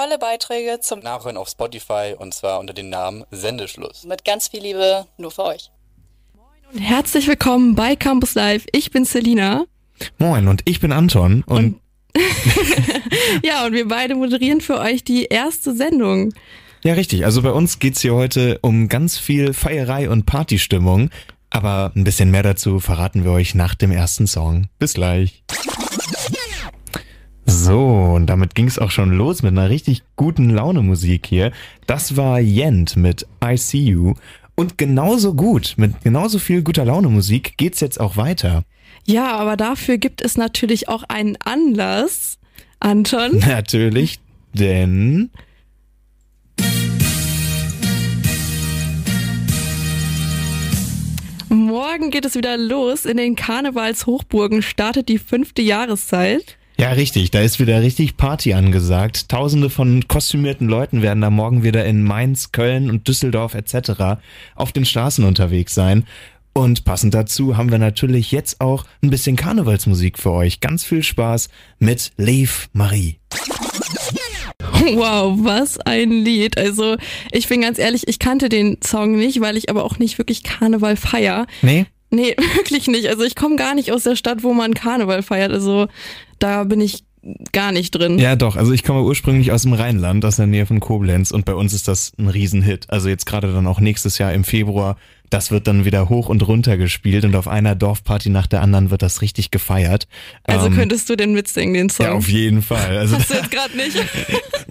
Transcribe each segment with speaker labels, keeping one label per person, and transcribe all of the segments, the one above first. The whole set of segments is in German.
Speaker 1: tolle Beiträge zum
Speaker 2: Nachhören auf Spotify und zwar unter dem Namen Sendeschluss.
Speaker 1: mit ganz viel Liebe nur für euch.
Speaker 3: Und herzlich willkommen bei Campus Live. Ich bin Selina.
Speaker 4: Moin, und ich bin Anton und,
Speaker 3: Ja, und wir beide moderieren für euch die erste Sendung.
Speaker 4: ja richtig, also bei uns geht's hier heute um ganz viel Feierei und Partystimmung, aber ein bisschen mehr dazu verraten wir euch nach dem ersten Song. Bis gleich. So, und damit ging's auch schon los mit einer richtig guten Laune Musik hier. Das war Yent mit I See You. Und genauso gut, mit genauso viel guter Laune Musik geht's jetzt auch weiter.
Speaker 3: Ja, aber dafür gibt es natürlich auch einen Anlass. Anton,
Speaker 4: Natürlich, denn
Speaker 3: morgen geht es wieder los. In den Karnevalshochburgen startet die fünfte Jahreszeit.
Speaker 4: Ja, richtig. Da ist wieder richtig Party angesagt. Tausende von kostümierten Leuten werden da morgen wieder in Mainz, Köln und Düsseldorf etc. auf den Straßen unterwegs sein. Und passend dazu haben wir natürlich jetzt auch ein bisschen Karnevalsmusik für euch. Ganz viel Spaß mit Leif Marie.
Speaker 3: Wow, was ein Lied. Also, ich bin ganz ehrlich, ich kannte den Song nicht, weil ich aber auch nicht wirklich Karneval feier.
Speaker 4: Nee?
Speaker 3: Nee, wirklich nicht. Also, ich komme gar nicht aus der Stadt, wo man Karneval feiert. Also, da bin ich gar nicht drin.
Speaker 4: Ja, doch. Also ich komme ursprünglich aus dem Rheinland, aus der Nähe von Koblenz und bei uns ist das ein Riesenhit. Also jetzt gerade dann auch nächstes Jahr im Februar, das wird dann wieder hoch und runter gespielt und auf einer Dorfparty nach der anderen wird das richtig gefeiert.
Speaker 3: Also
Speaker 4: Ähm,
Speaker 3: könntest du den mitsingen, den Song?
Speaker 4: Ja, auf jeden Fall. Also
Speaker 3: Hast du jetzt gerade nicht?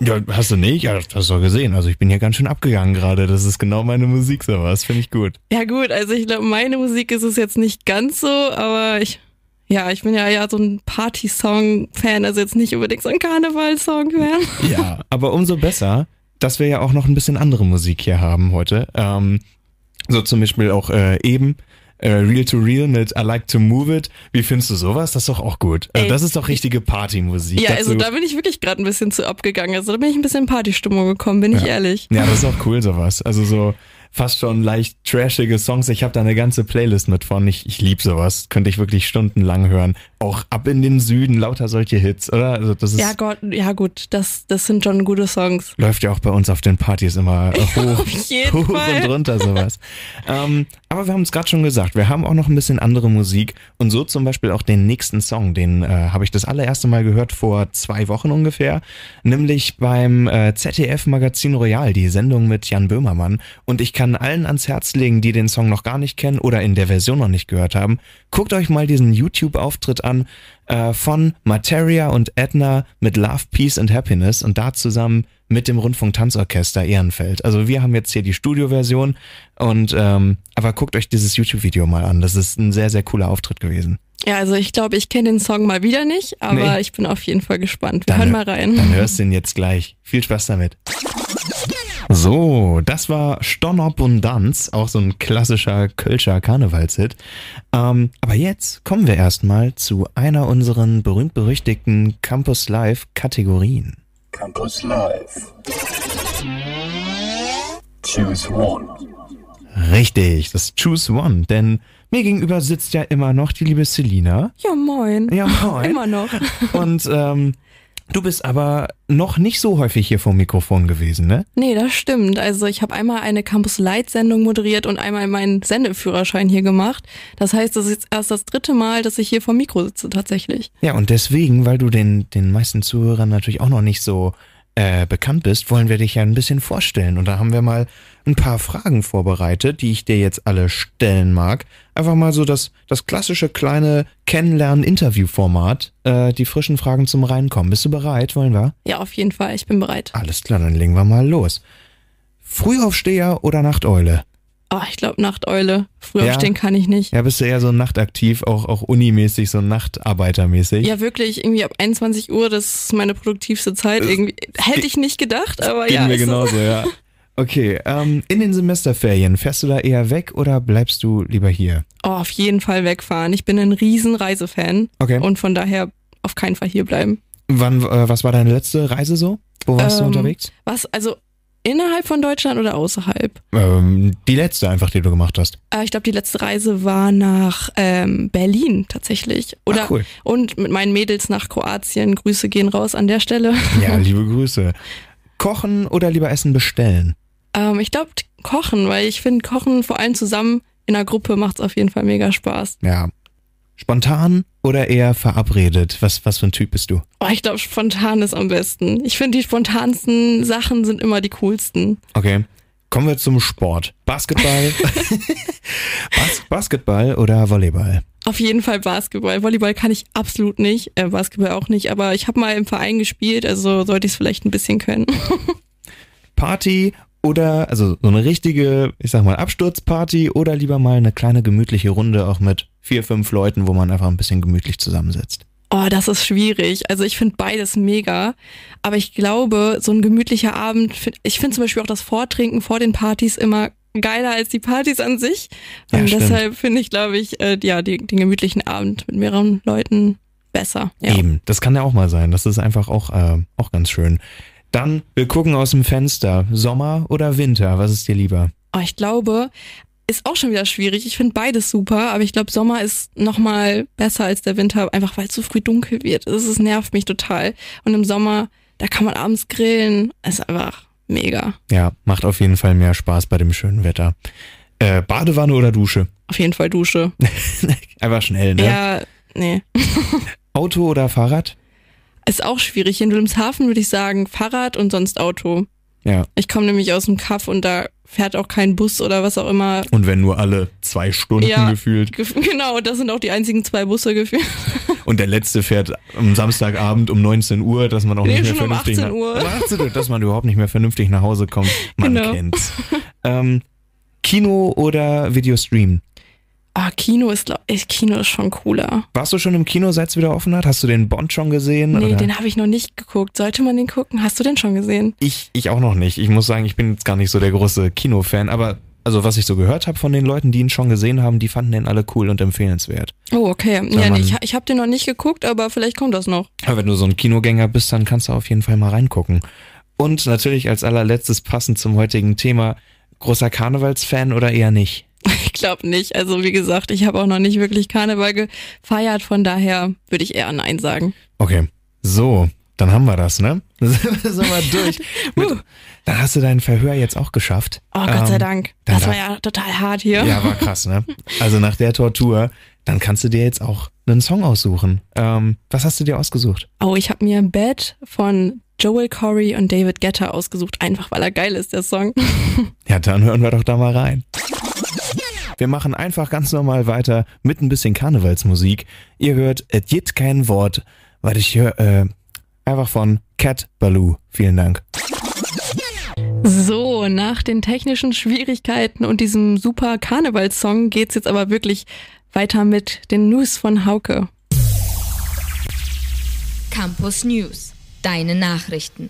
Speaker 4: Ja, hast du nicht? Ja, das hast du gesehen. Also ich bin hier ganz schön abgegangen gerade. Das ist genau meine Musik sowas. Finde ich gut.
Speaker 3: Ja gut, also ich glaube, meine Musik ist es jetzt nicht ganz so, aber ich, ja, ich bin ja ja so ein Party-Song-Fan, also jetzt nicht unbedingt so ein Karneval-Song-Fan.
Speaker 4: Ja, aber umso besser, dass wir ja auch noch ein bisschen andere Musik hier haben heute. Ähm, so zum Beispiel auch äh, eben äh, Real to Real mit I Like to Move It. Wie findest du sowas? Das ist doch auch gut. Also
Speaker 3: Ey,
Speaker 4: das ist doch richtige Partymusik.
Speaker 3: Ja, also da bin ich wirklich gerade ein bisschen zu abgegangen. Also da bin ich ein bisschen in Partystimmung gekommen, bin ich ehrlich.
Speaker 4: Ja, das ist auch cool sowas. Also so fast schon leicht trashige Songs. Ich habe da eine ganze Playlist mit von. Ich, ich lieb sowas. Könnte ich wirklich stundenlang hören. Auch ab in den Süden lauter solche Hits, oder? Also das ist
Speaker 3: Ja Gott, ja gut, das, das sind schon gute Songs.
Speaker 4: läuft ja auch bei uns auf den Partys immer hoch,
Speaker 3: jeden
Speaker 4: hoch
Speaker 3: Fall.
Speaker 4: und runter sowas. ähm, aber wir haben es gerade schon gesagt, wir haben auch noch ein bisschen andere Musik und so zum Beispiel auch den nächsten Song, den äh, habe ich das allererste Mal gehört vor zwei Wochen ungefähr, nämlich beim äh, ZDF Magazin Royal, die Sendung mit Jan Böhmermann. Und ich kann allen ans Herz legen, die den Song noch gar nicht kennen oder in der Version noch nicht gehört haben, guckt euch mal diesen YouTube-Auftritt an äh, von Materia und Edna mit Love, Peace and Happiness und da zusammen mit dem Rundfunk-Tanzorchester Ehrenfeld. Also wir haben jetzt hier die Studioversion und ähm, aber guckt euch dieses YouTube-Video mal an. Das ist ein sehr, sehr cooler Auftritt gewesen.
Speaker 3: Ja, also ich glaube, ich kenne den Song mal wieder nicht, aber
Speaker 4: Nee.
Speaker 3: ich bin auf jeden Fall gespannt. Wir
Speaker 4: Dann
Speaker 3: hören
Speaker 4: hör-
Speaker 3: mal rein.
Speaker 4: Dann hörst du ihn jetzt gleich. Viel Spaß damit. So, das war Stonop und Danz, auch so ein klassischer Kölscher Karnevalshit. Ähm, aber jetzt kommen wir erstmal zu einer unseren berühmt-berüchtigten Campus Live Kategorien.
Speaker 5: Campus Live. Choose one.
Speaker 4: Richtig, das Choose One, denn mir gegenüber sitzt ja immer noch die liebe Selina.
Speaker 3: Ja, moin.
Speaker 4: Ja, moin.
Speaker 3: Immer noch.
Speaker 4: Und ähm, du bist aber noch nicht so häufig hier vor dem Mikrofon gewesen, ne?
Speaker 3: Nee, das stimmt. Also ich habe einmal eine Campus Light Sendung moderiert und einmal meinen Sendeführerschein hier gemacht. Das heißt, das ist jetzt erst das dritte Mal, dass ich hier vor dem Mikro sitze tatsächlich.
Speaker 4: Ja, und deswegen, weil du den, den meisten Zuhörern natürlich auch noch nicht so äh, bekannt bist, wollen wir dich ja ein bisschen vorstellen. Und da haben wir mal ein paar Fragen vorbereitet, die ich dir jetzt alle stellen mag. Einfach mal so das, das klassische kleine Kennenlernen-Interview-Format. Äh, die frischen Fragen zum Reinkommen. Bist du bereit? Wollen wir?
Speaker 3: Ja, auf jeden Fall. Ich bin bereit.
Speaker 4: Alles klar, dann legen wir mal los. Frühaufsteher oder Nachteule?
Speaker 3: Oh, ich glaube Nachteule. Früh
Speaker 4: Ja.
Speaker 3: aufstehen kann ich nicht.
Speaker 4: Ja, bist du eher so nachtaktiv, auch, auch unimäßig, so nachtarbeitermäßig?
Speaker 3: Ja, wirklich, irgendwie ab 21 Uhr, das ist meine produktivste Zeit. Irgendwie hätte ich nicht gedacht, aber
Speaker 4: Geht
Speaker 3: ja.
Speaker 4: mir
Speaker 3: ist so.
Speaker 4: genauso, ja. Okay, ähm, in den Semesterferien, fährst du da eher weg oder bleibst du lieber hier?
Speaker 3: Oh, auf jeden Fall wegfahren. Ich bin ein riesen Reisefan
Speaker 4: Okay.
Speaker 3: und von daher auf keinen Fall hier bleiben.
Speaker 4: Wann, äh, was war deine letzte Reise so? Wo warst du
Speaker 3: Ähm,
Speaker 4: unterwegs?
Speaker 3: Was, also innerhalb von Deutschland oder außerhalb?
Speaker 4: Ähm, die letzte einfach, die du gemacht hast.
Speaker 3: Äh, ich glaube, die letzte Reise war nach ähm, Berlin tatsächlich. Oder
Speaker 4: Ach, cool.
Speaker 3: und mit meinen Mädels nach Kroatien. Grüße gehen raus an der Stelle.
Speaker 4: Ja, liebe Grüße. Kochen oder lieber Essen bestellen?
Speaker 3: Ähm, ich glaube kochen, weil ich finde Kochen vor allem zusammen in einer Gruppe macht's auf jeden Fall mega Spaß.
Speaker 4: Ja. Spontan oder eher verabredet? Was, was für ein Typ bist du?
Speaker 3: Oh, ich glaube spontan ist am besten. Ich finde die spontansten Sachen sind immer die coolsten.
Speaker 4: Okay. Kommen wir zum Sport. Basketball. Bas Basketball oder Volleyball?
Speaker 3: Auf jeden Fall Basketball. Volleyball kann ich absolut nicht, äh, Basketball auch nicht, aber ich habe mal im Verein gespielt, also sollte ich es vielleicht ein bisschen können.
Speaker 4: Party oder, also so eine richtige, ich sag mal, Absturzparty oder lieber mal eine kleine gemütliche Runde auch mit vier, fünf Leuten, wo man einfach ein bisschen gemütlich zusammensitzt.
Speaker 3: Oh, das ist schwierig. Also ich finde beides mega. Aber ich glaube, so ein gemütlicher Abend, ich finde zum Beispiel auch das Vortrinken vor den Partys immer geiler als die Partys an sich.
Speaker 4: Ja,
Speaker 3: Und deshalb finde ich, glaube ich, äh, ja, die, den gemütlichen Abend mit mehreren Leuten besser. Ja.
Speaker 4: Eben, das kann ja auch mal sein. Das ist einfach auch, äh, auch ganz schön. Dann, wir gucken aus dem Fenster. Sommer oder Winter? Was ist dir lieber?
Speaker 3: Oh, ich glaube, ist auch schon wieder schwierig. Ich finde beides super, aber ich glaube, Sommer ist nochmal besser als der Winter, einfach weil es so früh dunkel wird. Das, das nervt mich total. Und im Sommer, da kann man abends grillen. Ist einfach mega.
Speaker 4: Ja, macht auf jeden Fall mehr Spaß bei dem schönen Wetter. Äh, Badewanne oder Dusche?
Speaker 3: Auf jeden Fall Dusche.
Speaker 4: Einfach schnell, ne?
Speaker 3: Ja, nee.
Speaker 4: Auto oder Fahrrad?
Speaker 3: Ist auch schwierig. In Wilhelmshaven würde ich sagen Fahrrad und sonst Auto.
Speaker 4: Ja.
Speaker 3: Ich komme nämlich aus dem Kaff und da fährt auch kein Bus oder was auch immer.
Speaker 4: Und wenn nur alle zwei Stunden
Speaker 3: Ja.
Speaker 4: gefühlt.
Speaker 3: Gef- Genau, das sind auch die einzigen zwei Busse gefühlt.
Speaker 4: Und der letzte fährt am Samstagabend um 19 Uhr, dass man auch
Speaker 3: Nee,
Speaker 4: nicht mehr
Speaker 3: schon um
Speaker 4: vernünftig
Speaker 3: 18 Uhr.
Speaker 4: Nach, Um 18 Uhr, dass man überhaupt nicht mehr vernünftig nach Hause kommt. Man
Speaker 3: Genau.
Speaker 4: kennt's. Ähm, Kino oder Videostream?
Speaker 3: Ah, Kino ist, glaub ich, Kino ist schon cooler.
Speaker 4: Warst du schon im Kino, seit es wieder offen hat? Hast du den Bond schon gesehen?
Speaker 3: Nee,
Speaker 4: oder?
Speaker 3: den habe ich noch nicht geguckt. Sollte man den gucken? Hast du den schon gesehen?
Speaker 4: Ich, ich auch noch nicht. Ich muss sagen, ich bin jetzt gar nicht so der große Kinofan, aber also was ich so gehört habe von den Leuten, die ihn schon gesehen haben, die fanden den alle cool und empfehlenswert.
Speaker 3: Oh, okay. Ja, nee, ich, ich habe den noch nicht geguckt, aber vielleicht kommt das noch.
Speaker 4: Aber wenn du so ein Kinogänger bist, dann kannst du auf jeden Fall mal reingucken. Und natürlich als allerletztes passend zum heutigen Thema, großer Karnevalsfan oder eher nicht?
Speaker 3: Ich glaube nicht. Also wie gesagt, ich habe auch noch nicht wirklich Karneval gefeiert, von daher würde ich eher Nein sagen.
Speaker 4: Okay, so, dann haben wir das, ne? Sind wir durch. Mit, dann hast du dein Verhör jetzt auch geschafft.
Speaker 3: Oh, Gott sei
Speaker 4: Ähm,
Speaker 3: Dank.
Speaker 4: dann
Speaker 3: Das
Speaker 4: da-
Speaker 3: war ja total hart hier.
Speaker 4: Ja, war krass, ne? Also nach der Tortur, dann kannst du dir jetzt auch einen Song aussuchen. Ähm, was hast du dir ausgesucht?
Speaker 3: Oh, ich habe mir Bad von Joel Corey und David Guetta ausgesucht, einfach weil er geil ist, der Song.
Speaker 4: Ja, dann hören wir doch da mal rein. Wir machen einfach ganz normal weiter mit ein bisschen Karnevalsmusik. Ihr hört Es gibt kein Wort, weil ich höre äh, einfach von Cat Baloo. Vielen Dank.
Speaker 3: So, nach den technischen Schwierigkeiten und diesem super Karnevalssong geht's jetzt aber wirklich weiter mit den News von Hauke.
Speaker 6: Campus News. Deine Nachrichten.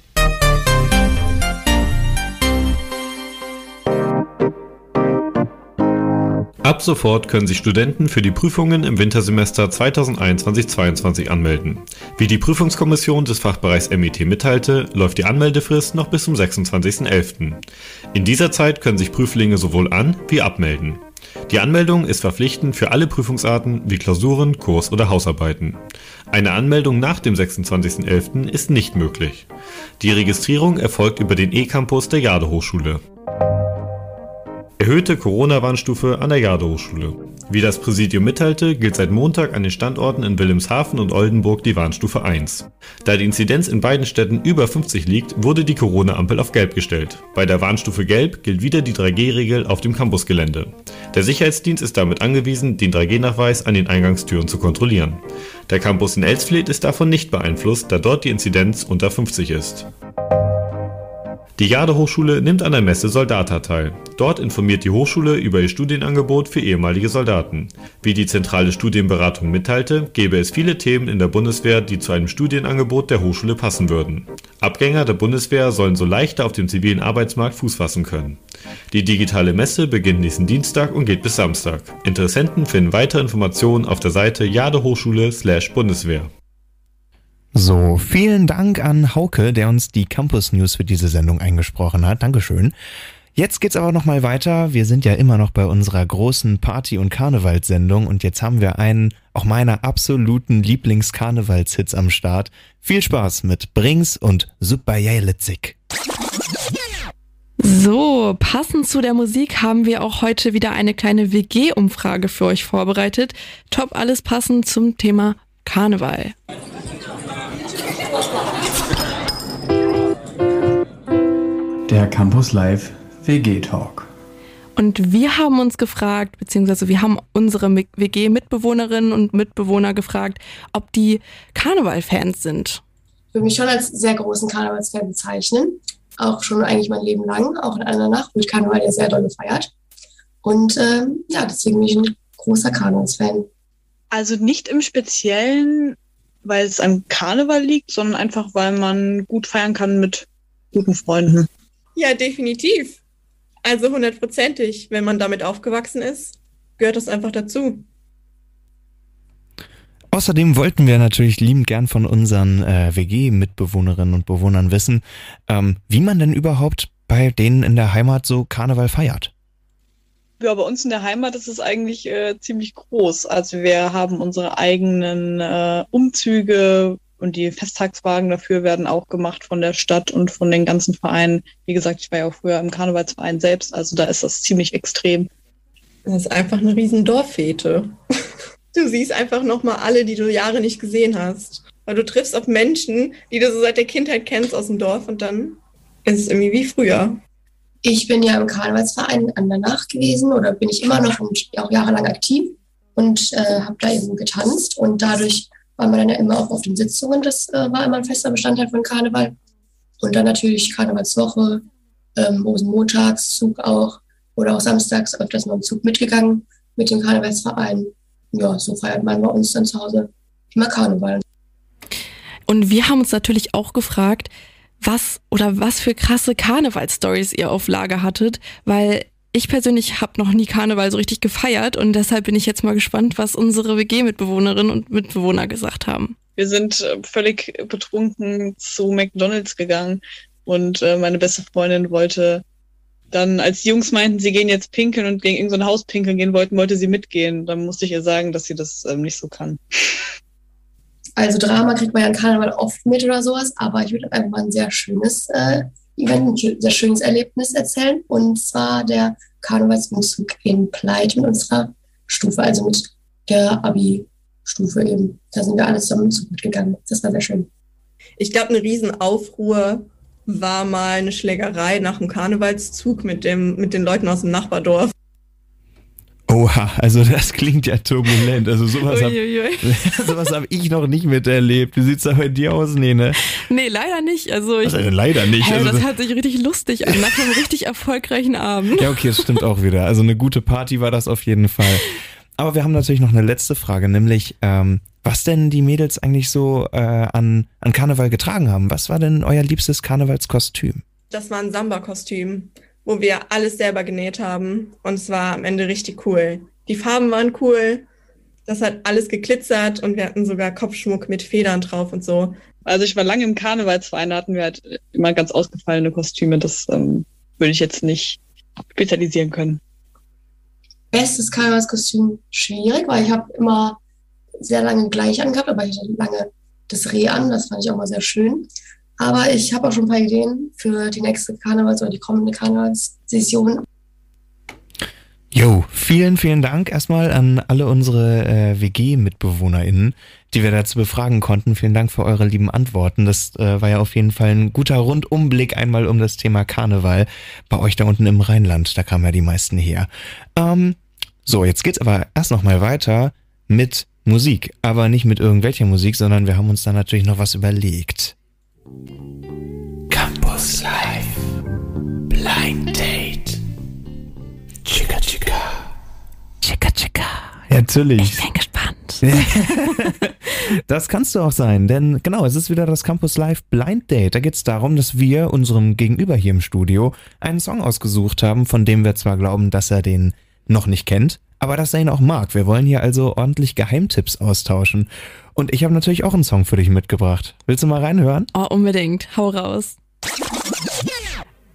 Speaker 7: Ab sofort können sich Studenten für die Prüfungen im Wintersemester 2021-22 anmelden. Wie die Prüfungskommission des Fachbereichs MIT mitteilte, läuft die Anmeldefrist noch bis zum 26.11. In dieser Zeit können sich Prüflinge sowohl an- wie abmelden. Die Anmeldung ist verpflichtend für alle Prüfungsarten wie Klausuren, Kurs- oder Hausarbeiten. Eine Anmeldung nach dem 26.11. ist nicht möglich. Die Registrierung erfolgt über den E-Campus der Jade Hochschule. Erhöhte Corona-Warnstufe an der Jade-Hochschule. Wie das Präsidium mitteilte, gilt seit Montag an den Standorten in Wilhelmshaven und Oldenburg die Warnstufe 1. Da die Inzidenz in beiden Städten über 50 liegt, wurde die Corona-Ampel auf Gelb gestellt. Bei der Warnstufe Gelb gilt wieder die 3G-Regel auf dem Campusgelände. Der Sicherheitsdienst ist damit angewiesen, den 3G-Nachweis an den Eingangstüren zu kontrollieren. Der Campus in Elsfleth ist davon nicht beeinflusst, da dort die Inzidenz unter 50 ist. Die Jade Hochschule nimmt an der Messe Soldata teil. Dort informiert die Hochschule über ihr Studienangebot für ehemalige Soldaten. Wie die zentrale Studienberatung mitteilte, gäbe es viele Themen in der Bundeswehr, die zu einem Studienangebot der Hochschule passen würden. Abgänger der Bundeswehr sollen so leichter auf dem zivilen Arbeitsmarkt Fuß fassen können. Die digitale Messe beginnt nächsten Dienstag und geht bis Samstag. Interessenten finden weitere Informationen auf der Seite jadehochschule/bundeswehr.
Speaker 4: So, vielen Dank an Hauke, der uns die Campus News für diese Sendung eingesprochen hat. Dankeschön. Jetzt geht's aber nochmal weiter. Wir sind ja immer noch bei unserer großen Party- und Karnevalssendung und jetzt haben wir einen auch meiner absoluten Lieblings-Karnevalshits am Start. Viel Spaß mit Brings und Super Jelitzig.
Speaker 3: So, passend zu der Musik haben wir auch heute wieder eine kleine WG-Umfrage für euch vorbereitet. Top alles passend zum Thema Karneval.
Speaker 8: Der Campus Live WG Talk.
Speaker 3: Und wir haben uns gefragt, beziehungsweise wir haben unsere WG-Mitbewohnerinnen und Mitbewohner gefragt, ob die Karneval-Fans sind.
Speaker 9: Ich würde mich schon als sehr großen Karnevalsfan bezeichnen. Auch schon eigentlich mein Leben lang. Auch in einer Nacht wird Karneval ja sehr doll gefeiert. Und ähm, ja, deswegen bin ich ein großer Karnevalsfan.
Speaker 10: Also nicht im Speziellen, weil es am Karneval liegt, sondern einfach, weil man gut feiern kann mit guten Freunden.
Speaker 11: Ja, definitiv. Also hundertprozentig. Wenn man damit aufgewachsen ist, gehört das einfach dazu.
Speaker 4: Außerdem wollten wir natürlich liebend gern von unseren äh, WG-Mitbewohnerinnen und Bewohnern wissen, ähm, wie man denn überhaupt bei denen in der Heimat so Karneval feiert.
Speaker 10: Ja, bei uns in der Heimat ist es eigentlich äh, ziemlich groß. Also wir haben unsere eigenen äh, Umzüge, und die Festtagswagen dafür werden auch gemacht von der Stadt und von den ganzen Vereinen. Wie gesagt, ich war ja auch früher im Karnevalsverein selbst, also da ist das ziemlich extrem.
Speaker 11: Das ist einfach eine riesen Dorffete. Du siehst einfach nochmal alle, die du Jahre nicht gesehen hast. Weil du triffst auf Menschen, die du so seit der Kindheit kennst aus dem Dorf und dann ist es irgendwie wie früher.
Speaker 9: Ich bin ja im Karnevalsverein an der Nacht gewesen oder bin ich immer noch und auch jahrelang aktiv und äh, habe da eben getanzt und dadurch war man dann ja immer auch auf den Sitzungen. Das äh, war immer ein fester Bestandteil von Karneval. Und dann natürlich Karnevalswoche, ähm, Rosenmontagszug auch oder auch samstags öfters mal im Zug mitgegangen mit dem Karnevalsverein. Ja, so feiert man bei uns dann zu Hause immer Karneval.
Speaker 3: Und wir haben uns natürlich auch gefragt, was oder was für krasse Karnevalstories ihr auf Lager hattet, weil ich persönlich habe noch nie Karneval so richtig gefeiert und deshalb bin ich jetzt mal gespannt, was unsere WG-Mitbewohnerinnen und Mitbewohner gesagt haben.
Speaker 10: Wir sind äh, völlig betrunken zu McDonald's gegangen und äh, meine beste Freundin wollte dann, als die Jungs meinten, sie gehen jetzt pinkeln und gegen irgendein Haus pinkeln gehen wollten, wollte sie mitgehen. Dann musste ich ihr sagen, dass sie das ähm, nicht so kann.
Speaker 9: Also Drama kriegt man ja in Karneval oft mit oder sowas, aber ich würde einfach mal ein sehr schönes äh, Event, ein sehr schönes Erlebnis erzählen. Und zwar der Karnevalsumzug in Pleit mit unserer Stufe, also mit der Abi-Stufe eben. Da sind wir alle zusammen zu gut gegangen. Das war sehr schön.
Speaker 11: Ich glaube, eine Riesenaufruhr war mal eine Schlägerei nach dem Karnevalszug mit, dem, mit den Leuten aus dem Nachbardorf.
Speaker 4: Oha, also das klingt ja turbulent. Also sowas habe sowas hab ich noch nicht miterlebt. Wie sieht's da bei dir aus, Nene?
Speaker 3: Nee, leider nicht. Also ich,
Speaker 4: denn leider nicht?
Speaker 3: Hey,
Speaker 4: also
Speaker 3: das hört sich richtig lustig an, nach einem richtig erfolgreichen Abend.
Speaker 4: Ja, okay, das stimmt auch wieder. Also eine gute Party war das auf jeden Fall. Aber wir haben natürlich noch eine letzte Frage, nämlich ähm, was denn die Mädels eigentlich so äh, an, an Karneval getragen haben. Was war denn euer liebstes Karnevalskostüm?
Speaker 11: Das war ein Samba-Kostüm wo wir alles selber genäht haben. Und es war am Ende richtig cool. Die Farben waren cool. Das hat alles geglitzert und wir hatten sogar Kopfschmuck mit Federn drauf und so.
Speaker 10: Also ich war lange im Karnevalsverein, da hatten wir halt immer ganz ausgefallene Kostüme. Das ähm, würde ich jetzt nicht spezialisieren können.
Speaker 9: Bestes Karnevalskostüm schwierig, weil ich habe immer sehr lange gleich angehabt, aber ich hatte lange das Reh an. Das fand ich auch mal sehr schön. Aber ich habe auch schon ein paar Ideen für die nächste Karnevals- oder die kommende Karnevalssession.
Speaker 4: Jo, vielen, vielen Dank erstmal an alle unsere äh, WG-MitbewohnerInnen, die wir dazu befragen konnten. Vielen Dank für eure lieben Antworten. Das äh, war ja auf jeden Fall ein guter Rundumblick einmal um das Thema Karneval bei euch da unten im Rheinland. Da kamen ja die meisten her. Ähm, so, jetzt geht's aber erst nochmal weiter mit Musik. Aber nicht mit irgendwelcher Musik, sondern wir haben uns da natürlich noch was überlegt. Campus Live Blind Date Chica Chica
Speaker 3: Chica Chica.
Speaker 4: Ja, natürlich.
Speaker 3: Ich bin gespannt.
Speaker 4: Das kannst du auch sein, denn genau, es ist wieder das Campus Live Blind Date. Da geht es darum, dass wir unserem Gegenüber hier im Studio einen Song ausgesucht haben, von dem wir zwar glauben, dass er den noch nicht kennt, aber dass er ihn auch mag. Wir wollen hier also ordentlich Geheimtipps austauschen. Und ich habe natürlich auch einen Song für dich mitgebracht. Willst du mal reinhören?
Speaker 3: Oh, unbedingt. Hau raus.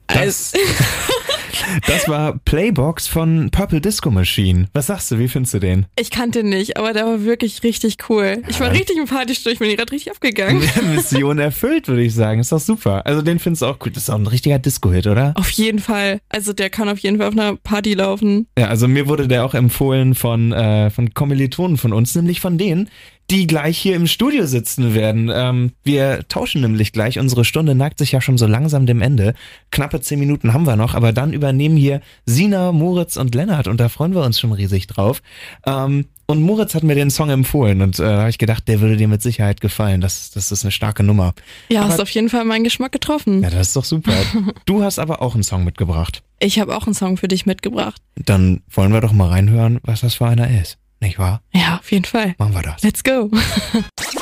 Speaker 4: Das, Das war Playbox von Purple Disco Machine. Was sagst du, wie findest du den?
Speaker 3: Ich kannte ihn nicht, aber der war wirklich richtig cool. Ich war richtig im Partystuhl, ich bin gerade richtig abgegangen.
Speaker 4: Mission erfüllt, würde ich sagen. Ist doch super. Also den findest du auch gut. Das ist auch ein richtiger Disco-Hit, oder?
Speaker 3: Auf jeden Fall. Also der kann auf jeden Fall auf einer Party laufen.
Speaker 4: Ja, also mir wurde der auch empfohlen von, äh, von Kommilitonen von uns, nämlich von denen, die gleich hier im Studio sitzen werden. Ähm, wir tauschen nämlich gleich. Unsere Stunde neigt sich ja schon so langsam dem Ende. Knappe zehn Minuten haben wir noch, aber dann übernehmen hier Sina, Moritz und Lennart und da freuen wir uns schon riesig drauf. Ähm, und Moritz hat mir den Song empfohlen und äh, da habe ich gedacht, der würde dir mit Sicherheit gefallen. Das, das ist eine starke Nummer.
Speaker 3: Ja,
Speaker 4: aber,
Speaker 3: hast auf jeden Fall meinen Geschmack getroffen.
Speaker 4: Ja, das ist doch super. Du hast aber auch einen Song mitgebracht.
Speaker 3: Ich habe auch einen Song für dich mitgebracht.
Speaker 4: Dann wollen wir doch mal reinhören, was das für einer ist. Nicht wahr?
Speaker 3: Ja, auf jeden Fall.
Speaker 4: Machen wir das.
Speaker 3: Let's go.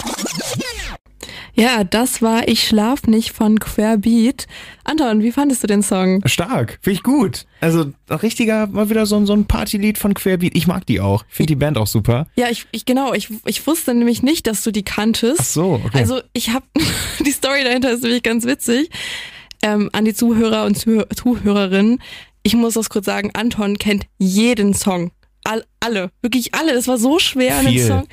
Speaker 3: ja, das war Ich schlaf nicht von Querbeat. Anton, wie fandest du den Song?
Speaker 4: Stark, finde ich gut. Also richtiger, mal wieder so, so ein Partylied von Querbeat. Ich mag die auch. Finde die Band auch super.
Speaker 3: Ja, ich, ich genau, ich, ich wusste nämlich nicht, dass du die kanntest.
Speaker 4: Ach so, okay.
Speaker 3: Also ich habe, die Story dahinter ist nämlich ganz witzig. Ähm, an die Zuhörer und Zuh Zuhörerinnen. Ich muss das kurz sagen, Anton kennt jeden Song all, alle, wirklich alle. Es war so schwer, einen
Speaker 4: Viel.
Speaker 3: Song.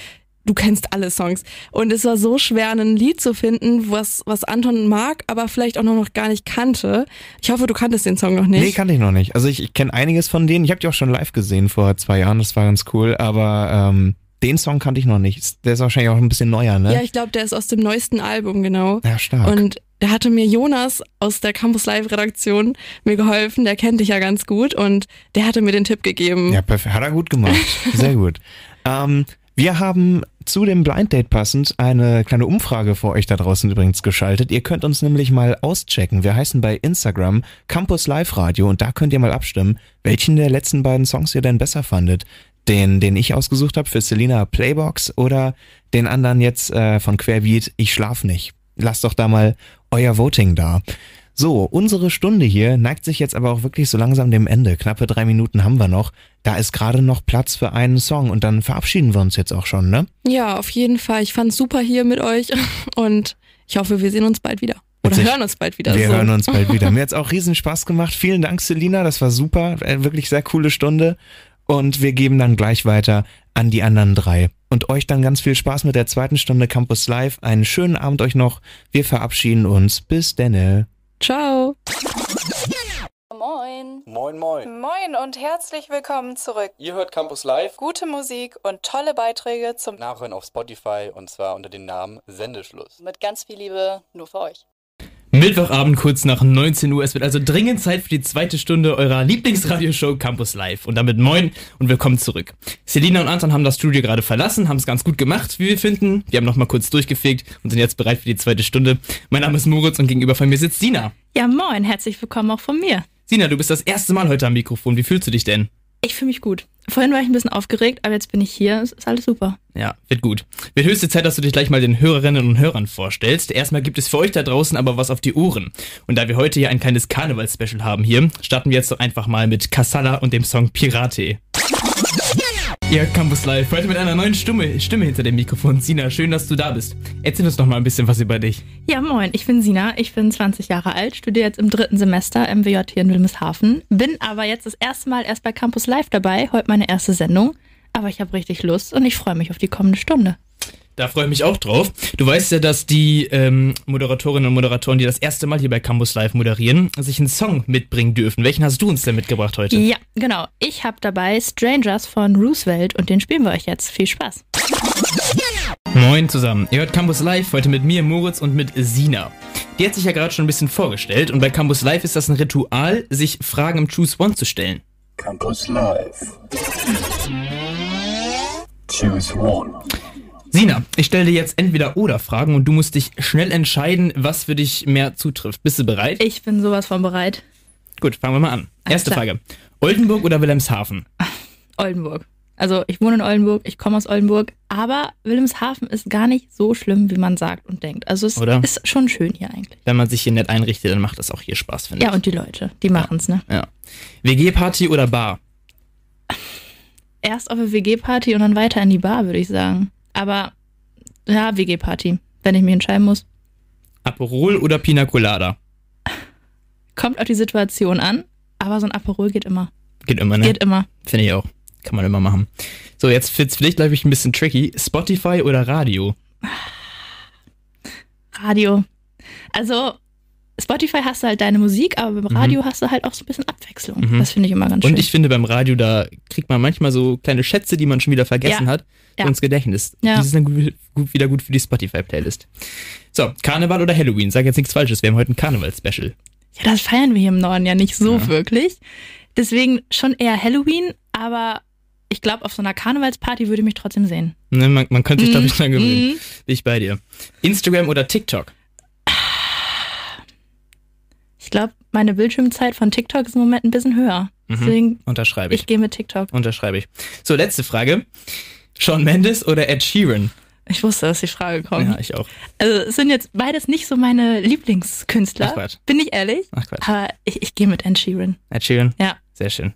Speaker 3: Du kennst alle Songs. Und es war so schwer, ein Lied zu finden, was, was Anton mag, aber vielleicht auch noch gar nicht kannte. Ich hoffe, du kanntest den Song noch nicht.
Speaker 4: Nee, kannte ich noch nicht. Also ich, ich kenne einiges von denen. Ich habe die auch schon live gesehen vor zwei Jahren. Das war ganz cool. Aber ähm, den Song kannte ich noch nicht. Der ist wahrscheinlich auch ein bisschen neuer, ne?
Speaker 3: Ja, ich glaube, der ist aus dem neuesten Album, genau.
Speaker 4: Ja, stark.
Speaker 3: Und da hatte mir Jonas aus der Campus Live Redaktion mir geholfen. Der kennt dich ja ganz gut und der hatte mir den Tipp gegeben.
Speaker 4: Ja, perfekt. Hat er gut gemacht. Sehr gut. Ähm, wir haben zu dem Blind Date passend eine kleine Umfrage für euch da draußen übrigens geschaltet. Ihr könnt uns nämlich mal auschecken. Wir heißen bei Instagram Campus Live Radio und da könnt ihr mal abstimmen, welchen der letzten beiden Songs ihr denn besser fandet. Den, den ich ausgesucht habe für Selina Playbox oder den anderen jetzt äh, von Querbeat Ich schlaf nicht. Lasst doch da mal euer Voting da. So, unsere Stunde hier neigt sich jetzt aber auch wirklich so langsam dem Ende. Knappe drei Minuten haben wir noch. Da ist gerade noch Platz für einen Song und dann verabschieden wir uns jetzt auch schon, ne?
Speaker 3: Ja, auf jeden Fall. Ich fand's super hier mit euch und ich hoffe, wir sehen uns bald wieder. Oder
Speaker 4: Witzig.
Speaker 3: hören uns bald wieder.
Speaker 4: Wir
Speaker 3: so.
Speaker 4: hören uns bald wieder. Mir hat's auch riesen Spaß gemacht. Vielen Dank, Selina. Das war super. Äh, Wirklich sehr coole Stunde. Und wir geben dann gleich weiter an die anderen drei. Und euch dann ganz viel Spaß mit der zweiten Stunde Campus Live. Einen schönen Abend euch noch. Wir verabschieden uns. Bis denne.
Speaker 3: Ciao.
Speaker 1: Moin.
Speaker 2: Moin, moin.
Speaker 1: Moin und herzlich willkommen zurück.
Speaker 2: Ihr hört Campus Live.
Speaker 1: Gute Musik und tolle Beiträge zum
Speaker 2: Nachhören auf Spotify und zwar unter dem Namen Sendeschluss.
Speaker 1: mit ganz viel Liebe nur für euch.
Speaker 12: Mittwochabend kurz nach 19 Uhr. Es wird also dringend Zeit für die zweite Stunde eurer Lieblingsradioshow Campus Live. Und damit moin und willkommen zurück. Selina und Anton haben das Studio gerade verlassen, haben es ganz gut gemacht, wie wir finden. Wir haben nochmal kurz durchgefegt und sind jetzt bereit für die zweite Stunde. Mein Name ist Moritz und gegenüber von mir sitzt Sina.
Speaker 13: Ja, moin, herzlich willkommen auch von mir.
Speaker 12: Sina, du bist das erste Mal heute am Mikrofon. Wie fühlst du dich denn?
Speaker 13: Ich fühle mich gut. Vorhin war ich ein bisschen aufgeregt, aber jetzt bin ich hier. Es ist alles super.
Speaker 12: Ja, wird gut. Wird höchste Zeit, dass du dich gleich mal den Hörerinnen und Hörern vorstellst. Erstmal gibt es für euch da draußen aber was auf die Ohren. Und da wir heute hier ein kleines Karneval-Special haben hier, starten wir jetzt doch einfach mal mit Kassala und dem Song Pirate. Ja, Campus Live, heute mit einer neuen Stimme, Stimme hinter dem Mikrofon. Sina, schön, dass du da bist. Erzähl uns noch mal ein bisschen was über dich.
Speaker 13: Ja, moin, ich bin Sina, ich bin 20 Jahre alt, studiere jetzt im dritten Semester MWJ hier in Wilhelmshaven, bin aber jetzt das erste Mal erst bei Campus Live dabei, heute meine erste Sendung. Aber ich habe richtig Lust und ich freue mich auf die kommende Stunde.
Speaker 12: Da freue ich mich auch drauf. Du weißt ja, dass die ähm, Moderatorinnen und Moderatoren, die das erste Mal hier bei Campus Live moderieren, sich einen Song mitbringen dürfen. Welchen hast du uns denn mitgebracht heute?
Speaker 13: Ja, genau. Ich habe dabei Strangers von Roosevelt und den spielen wir euch jetzt. Viel Spaß.
Speaker 12: Moin zusammen. Ihr hört Campus Live heute mit mir, Moritz und mit Sina. Die hat sich ja gerade schon ein bisschen vorgestellt und bei Campus Live ist das ein Ritual, sich Fragen im Choose One zu stellen.
Speaker 5: Campus Live. Choose one.
Speaker 12: Sina, ich stelle dir jetzt entweder oder Fragen und du musst dich schnell entscheiden, was für dich mehr zutrifft. Bist du bereit?
Speaker 13: Ich bin sowas von bereit.
Speaker 12: Gut, fangen wir mal an.
Speaker 13: Alles
Speaker 12: Erste
Speaker 13: klar.
Speaker 12: Frage. Oldenburg oder Wilhelmshaven?
Speaker 13: Oldenburg. Also ich wohne in Oldenburg, ich komme aus Oldenburg, aber Wilhelmshaven ist gar nicht so schlimm, wie man sagt und denkt. Also es
Speaker 12: Oder?
Speaker 13: ist schon schön hier eigentlich.
Speaker 12: Wenn man sich hier nett einrichtet, dann macht das auch hier Spaß, finde
Speaker 13: Ja,
Speaker 12: ich.
Speaker 13: und die Leute, die machen's, ne?
Speaker 12: Ja. WG-Party oder Bar?
Speaker 13: Erst auf eine WG-Party und dann weiter in die Bar, würde ich sagen. Aber ja, WG-Party, wenn ich mich entscheiden muss.
Speaker 12: Aperol oder Pina Colada?
Speaker 13: Kommt auf die Situation an. aber so ein Aperol geht immer.
Speaker 12: Geht immer, ne?
Speaker 13: Geht immer.
Speaker 12: Finde ich auch. Kann man immer machen. So, jetzt wird's vielleicht, glaube ich, ein bisschen tricky. Spotify oder Radio?
Speaker 13: Radio. Also, Spotify hast du halt deine Musik, aber beim Radio hast du halt auch so ein bisschen Abwechslung.
Speaker 12: Mhm.
Speaker 13: Das finde ich immer ganz schön.
Speaker 12: Und ich finde, beim Radio, da kriegt man manchmal so kleine Schätze, die man schon wieder vergessen
Speaker 13: Ja.
Speaker 12: hat,
Speaker 13: Ja.
Speaker 12: ins Gedächtnis.
Speaker 13: Ja.
Speaker 12: Die sind dann gut, gut, wieder gut für die Spotify-Playlist. So, Karneval oder Halloween? Sag jetzt nichts Falsches, wir haben heute ein Karneval-Special.
Speaker 13: Ja, das feiern wir hier im Norden ja nicht so
Speaker 12: Ja.
Speaker 13: wirklich. Deswegen schon eher Halloween, aber ich glaube, auf so einer Karnevalsparty würde ich mich trotzdem sehen.
Speaker 12: Ne, man, man könnte sich,
Speaker 13: Mhm.
Speaker 12: glaube ich, dran gewöhnen.
Speaker 13: Mhm.
Speaker 12: Bin ich bei dir. Instagram oder TikTok?
Speaker 13: Ich glaube, meine Bildschirmzeit von TikTok ist im Moment ein bisschen höher.
Speaker 12: Mhm.
Speaker 13: Deswegen,
Speaker 12: Unterschreibe ich.
Speaker 13: ich gehe mit TikTok.
Speaker 12: Unterschreibe ich. So, letzte Frage. Shawn Mendes oder Ed Sheeran?
Speaker 13: Ich wusste, dass die Frage kommt.
Speaker 12: Ja, ich auch.
Speaker 13: Also es sind jetzt beides nicht so meine Lieblingskünstler,
Speaker 12: Ach, Quatsch.
Speaker 13: bin ich ehrlich.
Speaker 12: Ach Quatsch.
Speaker 13: Aber ich, ich gehe mit Ed Sheeran.
Speaker 12: Ed Sheeran?
Speaker 13: Ja.
Speaker 12: Sehr schön.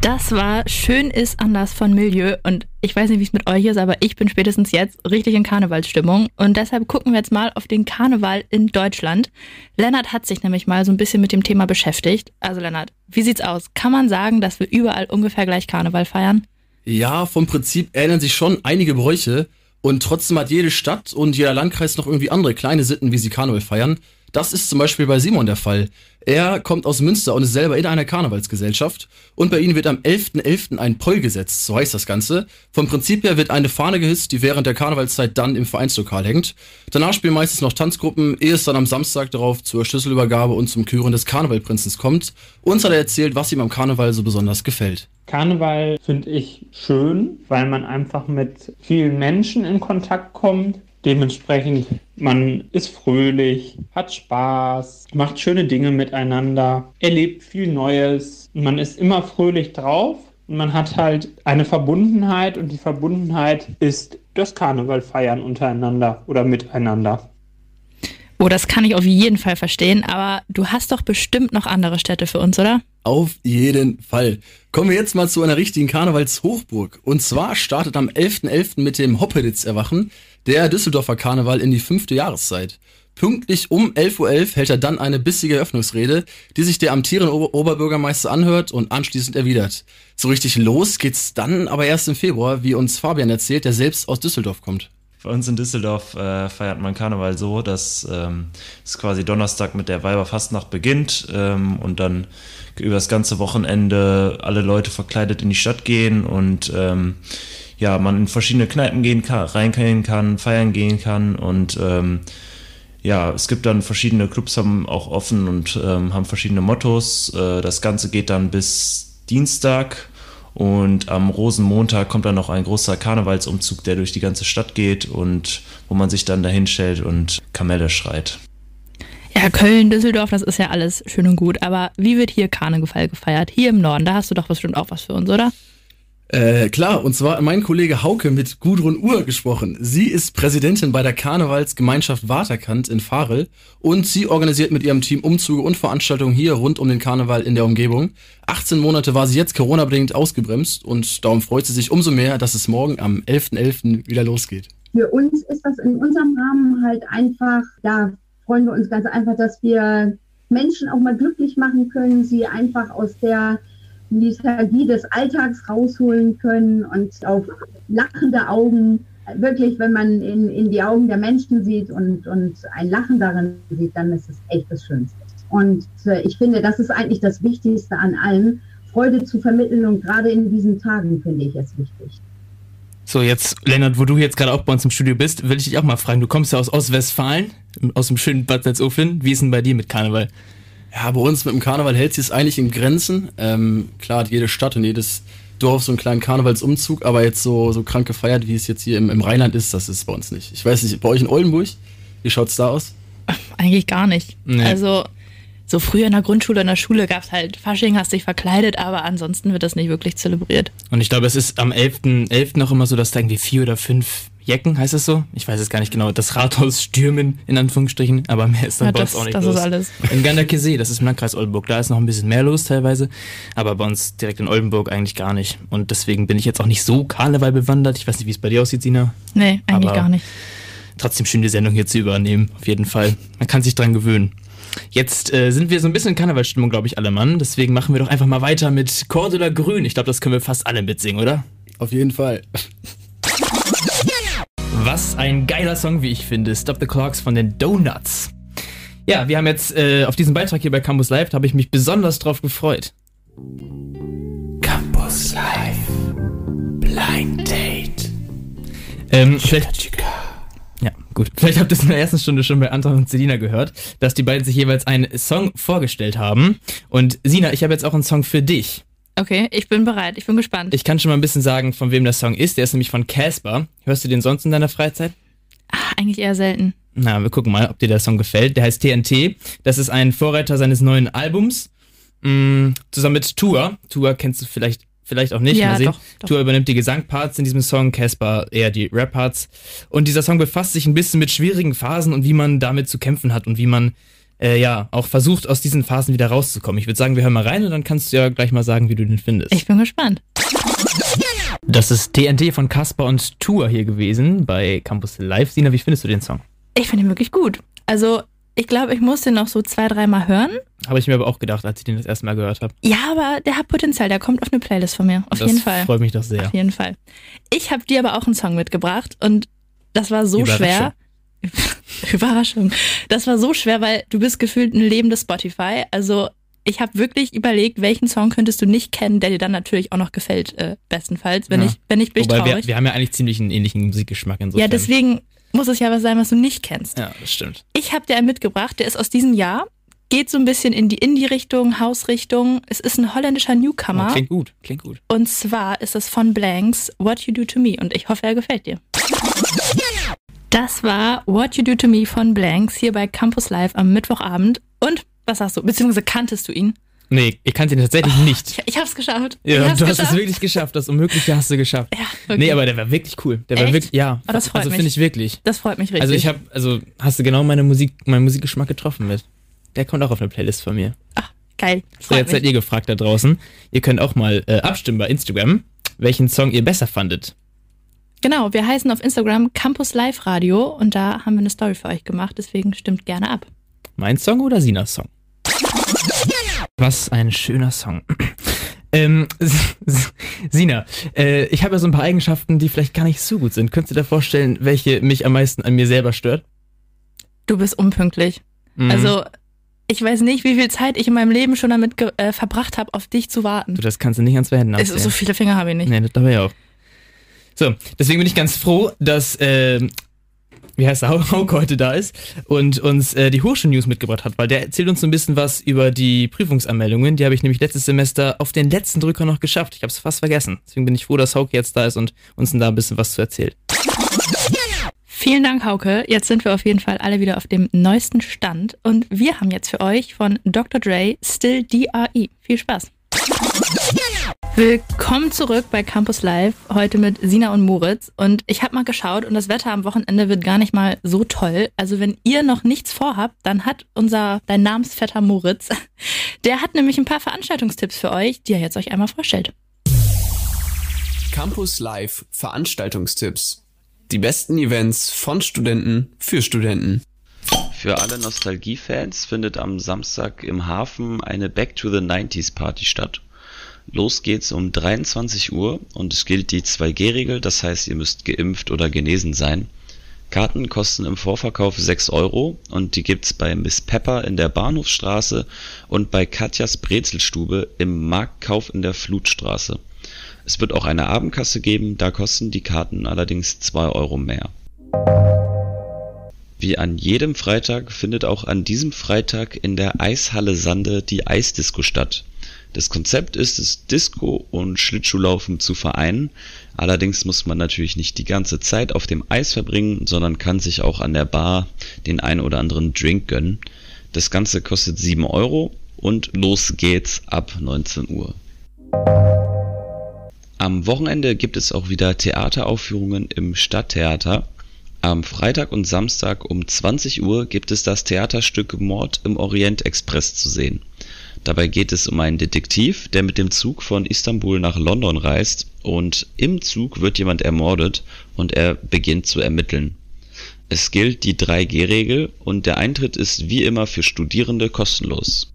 Speaker 13: Das war Schön ist anders von Milieu und ich weiß nicht, wie es mit euch ist, aber ich bin spätestens jetzt richtig in Karnevalsstimmung und deshalb gucken wir jetzt mal auf den Karneval in Deutschland. Lennart hat sich nämlich mal so ein bisschen mit dem Thema beschäftigt. Also Lennart, wie sieht's aus? Kann man sagen, dass wir überall ungefähr gleich Karneval feiern?
Speaker 14: Ja, vom Prinzip ähneln sich schon einige Bräuche und trotzdem hat jede Stadt und jeder Landkreis noch irgendwie andere kleine Sitten, wie sie Karneval feiern. Das ist zum Beispiel bei Simon der Fall. Er kommt aus Münster und ist selber in einer Karnevalsgesellschaft und bei ihnen wird am 11.11. ein Poll gesetzt, so heißt das Ganze. Vom Prinzip her wird eine Fahne gehisst, die während der Karnevalszeit dann im Vereinslokal hängt. Danach spielen meistens noch Tanzgruppen, ehe es dann am Samstag darauf zur Schlüsselübergabe und zum Küren des Karnevalprinzens kommt. Uns hat er erzählt, was ihm am Karneval so besonders gefällt.
Speaker 15: Karneval finde ich schön, weil man einfach mit vielen Menschen in Kontakt kommt. Dementsprechend, man ist fröhlich, hat Spaß, macht schöne Dinge miteinander, erlebt viel Neues. Man ist immer fröhlich drauf und man hat halt eine Verbundenheit und die Verbundenheit ist das Karneval feiern untereinander oder miteinander.
Speaker 13: Oh, das kann ich auf jeden Fall verstehen, aber du hast doch bestimmt noch andere Städte für uns, oder?
Speaker 14: Auf jeden Fall. Kommen wir jetzt mal zu einer richtigen Karnevalshochburg. Und zwar startet am 11.11. mit dem Hoppeditz-Erwachen der Düsseldorfer Karneval in die fünfte Jahreszeit. Pünktlich um 11.11 Uhr hält er dann eine bissige Eröffnungsrede, die sich der amtierende Ober Oberbürgermeister anhört und anschließend erwidert. So richtig los geht's dann aber erst im Februar, wie uns Fabian erzählt, der selbst aus Düsseldorf kommt.
Speaker 16: Bei uns in Düsseldorf äh, feiert man Karneval so, dass ähm, es quasi Donnerstag mit der Weiberfastnacht beginnt ähm, und dann über das ganze Wochenende alle Leute verkleidet in die Stadt gehen und ähm, ja, man in verschiedene Kneipen gehen kann, reingehen kann, feiern gehen kann und ähm, ja, es gibt dann verschiedene Clubs haben auch offen und ähm, haben verschiedene Mottos. Äh, das Ganze geht dann bis Dienstag und am Rosenmontag kommt dann noch ein großer Karnevalsumzug, der durch die ganze Stadt geht und wo man sich dann dahin stellt und Kamelle schreit.
Speaker 13: Ja, Köln, Düsseldorf, das ist ja alles schön und gut, aber wie wird hier Karneval gefeiert? Hier im Norden, da hast du doch bestimmt auch was für uns, oder?
Speaker 14: Äh, klar, und zwar mein Kollege Hauke mit Gudrun Uhr gesprochen. Sie ist Präsidentin bei der Karnevalsgemeinschaft Waterkant in Farel und sie organisiert mit ihrem Team Umzüge und Veranstaltungen hier rund um den Karneval in der Umgebung. 18 Monate war sie jetzt Corona-bedingt ausgebremst und darum freut sie sich umso mehr, dass es morgen am 11.11. wieder losgeht.
Speaker 17: Für uns ist das in unserem Rahmen halt einfach, da freuen wir uns ganz einfach, dass wir Menschen auch mal glücklich machen können, sie einfach aus der Lethargie des Alltags rausholen können und auf lachende Augen, wirklich, wenn man in, in die Augen der Menschen sieht und, und ein Lachen darin sieht, dann ist es echt das Schönste. Und äh, ich finde, das ist eigentlich das Wichtigste an allem, Freude zu vermitteln und gerade in diesen Tagen finde ich es wichtig.
Speaker 12: So, jetzt, Lennart, wo du jetzt gerade auch bei uns im Studio bist, will ich dich auch mal fragen. Du kommst ja aus Ostwestfalen, aus dem schönen Bad Salzuflen. Wie ist denn bei dir mit Karneval?
Speaker 14: Ja, bei uns mit dem Karneval hält sich es eigentlich in Grenzen. Ähm, klar hat jede Stadt und jedes Dorf so einen kleinen Karnevalsumzug, aber jetzt so, so krank gefeiert, wie es jetzt hier im, im Rheinland ist, das ist bei uns nicht. Ich weiß nicht, bei euch in Oldenburg, wie schaut's da aus?
Speaker 13: Eigentlich gar nicht.
Speaker 12: Nee.
Speaker 13: Also, so früher in der Grundschule, in der Schule gab es halt Fasching, hast dich verkleidet, aber ansonsten wird das nicht wirklich zelebriert.
Speaker 12: Und ich glaube, es ist am 11.11. .11. noch immer so, dass da irgendwie vier oder fünf Jecken, heißt es so? Ich weiß es gar nicht genau. Das Rathaus stürmen, in Anführungsstrichen, aber mehr ist dann
Speaker 13: Ja,
Speaker 12: bei
Speaker 13: das-
Speaker 12: uns auch nicht
Speaker 13: das
Speaker 12: los.
Speaker 13: ist alles.
Speaker 12: In Ganderkesee, das ist im Landkreis Oldenburg, da ist noch ein bisschen mehr los teilweise, aber bei uns direkt in Oldenburg eigentlich gar nicht. Und deswegen bin ich jetzt auch nicht so Karneval bewandert. Ich weiß nicht, wie es bei dir aussieht, Sina.
Speaker 13: Nee, eigentlich
Speaker 12: Aber
Speaker 13: gar nicht.
Speaker 12: Trotzdem schön die Sendung hier zu übernehmen, auf jeden Fall. Man kann sich dran gewöhnen. Jetzt äh, sind wir so ein bisschen in Karnevalstimmung, glaube ich, alle Mann. Deswegen machen wir doch einfach mal weiter mit Cordula Grün. Ich glaube, das können wir fast alle mitsingen, oder?
Speaker 14: Auf jeden Fall.
Speaker 12: Was ein geiler Song, wie ich finde. Stop the Clocks von den Donuts. Ja, wir haben jetzt äh, auf diesen Beitrag hier bei Campus Live, da habe ich mich besonders drauf gefreut. Campus Live Blind Date. Ähm, vielleicht, ja, gut. Vielleicht habt ihr es in der ersten Stunde schon bei Anton und Selina gehört, dass die beiden sich jeweils einen Song vorgestellt haben. Und Sina, ich habe jetzt auch einen Song für dich.
Speaker 13: Okay, ich bin bereit, ich bin gespannt.
Speaker 12: Ich kann schon mal ein bisschen sagen, von wem der Song ist. Der ist nämlich von Casper. Hörst du den sonst in deiner Freizeit?
Speaker 13: Ach, eigentlich eher selten.
Speaker 12: Na, wir gucken mal, ob dir der Song gefällt. Der heißt TNT. Das ist ein Vorreiter seines neuen Albums. Mm, zusammen mit Tour. Tour kennst du vielleicht, vielleicht auch nicht.
Speaker 13: Ja,
Speaker 12: mal sehen.
Speaker 13: doch, doch.
Speaker 12: Tour übernimmt die Gesangparts in diesem Song, Casper eher die Rap-Parts. Und dieser Song befasst sich ein bisschen mit schwierigen Phasen und wie man damit zu kämpfen hat und wie man äh, ja auch versucht, aus diesen Phasen wieder rauszukommen. Ich würde sagen, wir hören mal rein und dann kannst du ja gleich mal sagen, wie du den findest.
Speaker 13: Ich bin gespannt.
Speaker 12: Das ist TNT von Casper und Tour hier gewesen bei Campus Live. Sina, wie findest du den Song?
Speaker 13: Ich finde ihn wirklich gut. Also, ich glaube, ich muss den noch so zwei, dreimal hören.
Speaker 12: Habe ich mir aber auch gedacht, als ich den das erste Mal gehört habe.
Speaker 13: Ja, aber der hat Potenzial, der kommt auf eine Playlist von mir. Auf
Speaker 12: Das
Speaker 13: jeden Fall.
Speaker 12: freut mich doch sehr.
Speaker 13: Auf jeden Fall. Ich habe dir aber auch einen Song mitgebracht und das war so schwer. Überraschung. Das war so schwer, weil du bist gefühlt ein lebendes Spotify. Also ich habe wirklich überlegt, welchen Song könntest du nicht kennen, der dir dann natürlich auch noch gefällt, äh, bestenfalls. Wenn
Speaker 12: Ja.
Speaker 13: ich, wenn ich bin
Speaker 12: Wobei wir,
Speaker 13: traurig.
Speaker 12: wir haben ja eigentlich ziemlich einen ähnlichen Musikgeschmack insofern.
Speaker 13: ja, deswegen muss es ja was sein, was du nicht kennst.
Speaker 12: Ja, das stimmt.
Speaker 13: Ich habe dir einen mitgebracht, der ist aus diesem Jahr, geht so ein bisschen in die Indie-Richtung, Haus-Richtung. Es ist ein holländischer Newcomer.
Speaker 12: Oh, klingt gut, klingt gut.
Speaker 13: Und zwar ist es von Blanks What You Do To Me und ich hoffe, er gefällt dir. Das war What You Do To Me von Blanks hier bei Campus Live am Mittwochabend. Und was sagst du? Beziehungsweise kanntest du ihn?
Speaker 12: Nee, ich kannte ihn tatsächlich nicht.
Speaker 13: Ich, ich hab's geschafft.
Speaker 12: Ja,
Speaker 13: hab's
Speaker 12: du hast es
Speaker 13: geschafft.
Speaker 12: wirklich geschafft. Das Unmögliche hast du geschafft.
Speaker 13: Ja, okay.
Speaker 12: Nee, aber der war wirklich cool. Der war
Speaker 13: Echt?
Speaker 12: wirklich, ja.
Speaker 13: Oh, das freut
Speaker 12: also
Speaker 13: mich.
Speaker 12: finde ich wirklich.
Speaker 13: Das freut mich richtig.
Speaker 12: Also ich habe, also hast du genau meine Musik, meinen Musikgeschmack getroffen mit. Der kommt auch auf eine Playlist von mir.
Speaker 13: Geil.
Speaker 12: So, jetzt seid
Speaker 13: mich.
Speaker 12: ihr gefragt da draußen. Ihr könnt auch mal äh, abstimmen bei Instagram, welchen Song ihr besser fandet.
Speaker 13: Genau, wir heißen auf Instagram Campus Live Radio und da haben wir eine Story für euch gemacht, deswegen stimmt gerne ab.
Speaker 12: Mein Song oder Sinas Song? Was ein schöner Song. Ähm, Sina, äh, ich habe ja so ein paar Eigenschaften, die vielleicht gar nicht so gut sind. Könntest du dir vorstellen, welche mich am meisten an mir selber stört?
Speaker 13: Du bist unpünktlich.
Speaker 12: Mhm.
Speaker 13: Also, ich weiß nicht, wie viel Zeit ich in meinem Leben schon damit äh, verbracht habe, auf dich zu warten.
Speaker 12: Du, das kannst du nicht ans Verhältnis
Speaker 13: Es, so viele Finger habe ich nicht.
Speaker 12: Nee, das dabei ja auch. So, deswegen bin ich ganz froh, dass, ähm, wie heißt der, Hau- Hauke heute da ist und uns äh, die Hochschulnews mitgebracht hat, weil der erzählt uns so ein bisschen was über die Prüfungsanmeldungen. Die habe ich nämlich letztes Semester auf den letzten Drücker noch geschafft. Ich habe es fast vergessen. Deswegen bin ich froh, dass Hauke jetzt da ist und uns da ein bisschen was zu erzählt.
Speaker 13: Vielen Dank, Hauke. Jetzt sind wir auf jeden Fall alle wieder auf dem neuesten Stand und wir haben jetzt für euch von Dr. Dre Still DRE. Viel Spaß. Willkommen zurück bei Campus Live, heute mit Sina und Moritz. Und ich habe mal geschaut und das Wetter am Wochenende wird gar nicht mal so toll. Also wenn ihr noch nichts vorhabt, dann hat unser, dein Namensvetter Moritz, der hat nämlich ein paar Veranstaltungstipps für euch, die er jetzt euch einmal vorstellt.
Speaker 18: Campus Live Veranstaltungstipps. Die besten Events von Studenten für Studenten.
Speaker 19: Für alle Nostalgie-Fans findet am Samstag im Hafen eine Back to the 90s Party statt. Los geht's um 23 Uhr und es gilt die 2G-Regel, das heißt, ihr müsst geimpft oder genesen sein. Karten kosten im Vorverkauf 6 Euro und die gibt's bei Miss Pepper in der Bahnhofsstraße und bei Katjas Brezelstube im Marktkauf in der Flutstraße. Es wird auch eine Abendkasse geben, da kosten die Karten allerdings 2 Euro mehr. Wie an jedem Freitag findet auch an diesem Freitag in der Eishalle Sande die Eisdisco statt. Das Konzept ist es, Disco und Schlittschuhlaufen zu vereinen. Allerdings muss man natürlich nicht die ganze Zeit auf dem Eis verbringen, sondern kann sich auch an der Bar den ein oder anderen Drink gönnen. Das Ganze kostet 7 Euro und los geht's ab 19 Uhr. Am Wochenende gibt es auch wieder Theateraufführungen im Stadttheater. Am Freitag und Samstag um 20 Uhr gibt es das Theaterstück Mord im Orient Express zu sehen. Dabei geht es um einen Detektiv, der mit dem Zug von Istanbul nach London reist und im Zug wird jemand ermordet und er beginnt zu ermitteln. Es gilt die 3G-Regel und der Eintritt ist wie immer für Studierende kostenlos.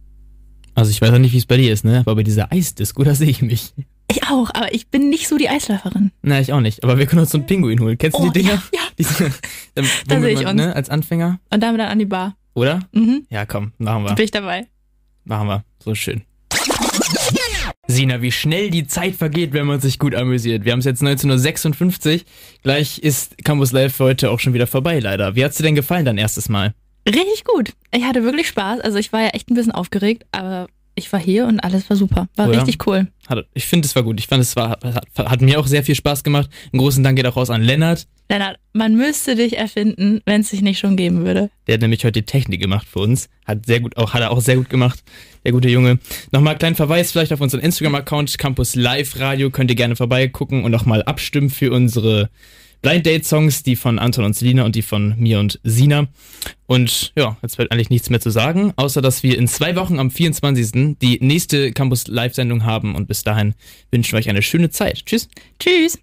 Speaker 12: Also ich weiß auch nicht, wie es bei dir ist, ne? Aber bei dieser Eisdisco, da sehe ich mich.
Speaker 13: Ich auch, aber ich bin nicht so die Eisläuferin.
Speaker 12: Na, ich auch nicht. Aber wir können uns so einen Pinguin holen. Kennst du
Speaker 13: Oh,
Speaker 12: die Dinger?
Speaker 13: ja, ja.
Speaker 12: Diese,
Speaker 13: Da sehe ich
Speaker 12: man,
Speaker 13: uns.
Speaker 12: Ne, als Anfänger,
Speaker 13: Und damit dann an die Bar.
Speaker 12: oder?
Speaker 13: Mhm.
Speaker 12: Ja, komm, machen wir.
Speaker 13: Bin ich dabei.
Speaker 12: Machen wir. So schön. Sina, wie schnell die Zeit vergeht, wenn man sich gut amüsiert. Wir haben es jetzt 19.56 Uhr. Gleich ist Campus Live heute auch schon wieder vorbei, leider. Wie hat's dir denn gefallen, dein erstes Mal?
Speaker 13: Richtig gut. Ich hatte wirklich Spaß. Also ich war ja echt ein bisschen aufgeregt, aber ich war hier und alles war super. War
Speaker 12: Oder?
Speaker 13: richtig cool.
Speaker 12: Hat, ich finde, es war gut. Ich fand, es war, hat, hat mir auch sehr viel Spaß gemacht. Einen großen Dank geht auch raus an Lennart.
Speaker 13: Lennart, man müsste dich erfinden, wenn es dich nicht schon geben würde.
Speaker 12: Der hat nämlich heute die Technik gemacht für uns. Hat sehr gut, auch, hat er auch sehr gut gemacht. Der gute Junge. Nochmal kleinen Verweis vielleicht auf unseren Instagram-Account Campus Live Radio. Könnt ihr gerne vorbeigucken und auch mal abstimmen für unsere Blind Date Songs, die von Anton und Selina und die von mir und Sina. Und ja, jetzt bleibt eigentlich nichts mehr zu sagen, außer dass wir in zwei Wochen am 24. die nächste Campus Live Sendung haben und bis dahin wünschen wir euch eine schöne Zeit. Tschüss.
Speaker 13: Tschüss.